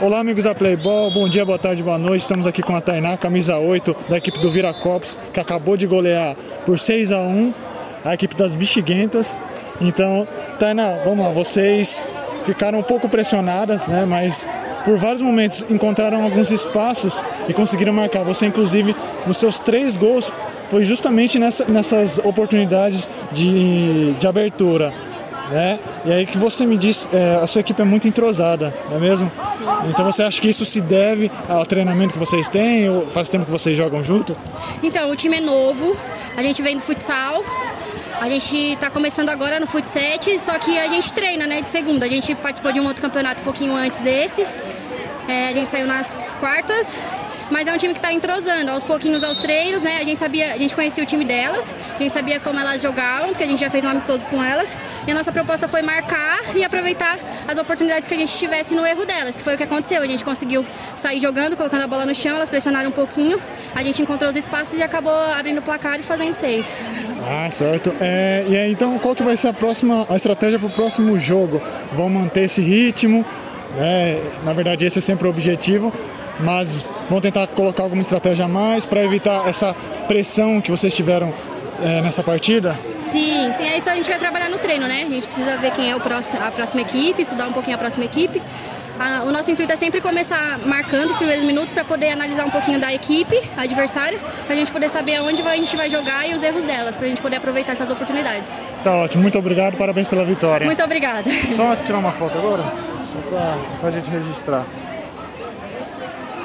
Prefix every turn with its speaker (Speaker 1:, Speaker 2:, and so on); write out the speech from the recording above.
Speaker 1: Olá, amigos da Playball, bom dia, boa tarde, boa noite. Estamos aqui com a Tainá, camisa 8 da equipe do Viracopos, que acabou de golear por 6 a 1 a equipe das Bexiguentas. Então, Tainá, vamos lá, vocês ficaram um pouco pressionadas, né? Mas por vários momentos encontraram alguns espaços e conseguiram marcar. Você, inclusive, nos seus três gols, foi justamente nessa, nessas oportunidades de, de abertura. Né? E aí que você me disse, é, a sua equipe é muito entrosada, não é mesmo? Sim. Então você acha que isso se deve ao treinamento que vocês têm ou faz tempo que vocês jogam juntos?
Speaker 2: Então, o time é novo, a gente vem do futsal, a gente está começando agora no Fut 7, só que a gente treina, né, de segunda. A gente participou de um outro campeonato um pouquinho antes desse. É, a gente saiu nas quartas, mas é um time que está entrosando aos pouquinhos aos treinos, né? A gente sabia, a gente conhecia o time delas, a gente sabia como elas jogavam, porque a gente já fez um amistoso com elas. E a nossa proposta foi marcar e aproveitar as oportunidades que a gente tivesse no erro delas, que foi o que aconteceu. A gente conseguiu sair jogando, colocando a bola no chão, elas pressionaram um pouquinho, a gente encontrou os espaços e acabou abrindo o placar e fazendo seis.
Speaker 1: Ah, certo. É, e aí, então, qual que vai ser a próxima a estratégia para o próximo jogo? Vão manter esse ritmo? É, na verdade, esse é sempre o objetivo, mas vão tentar colocar alguma estratégia a mais para evitar essa pressão que vocês tiveram é, nessa partida?
Speaker 2: Sim, sim, é isso a gente vai trabalhar no treino, né? A gente precisa ver quem é o próximo, a próxima equipe, estudar um pouquinho a próxima equipe o nosso intuito é sempre começar marcando os primeiros minutos para poder analisar um pouquinho da equipe, adversário, para a gente poder saber aonde a gente vai jogar e os erros delas, para a gente poder aproveitar essas oportunidades.
Speaker 1: Tá ótimo, muito obrigado, parabéns pela vitória.
Speaker 2: Muito obrigada.
Speaker 1: Só tirar uma foto agora, só para a gente registrar.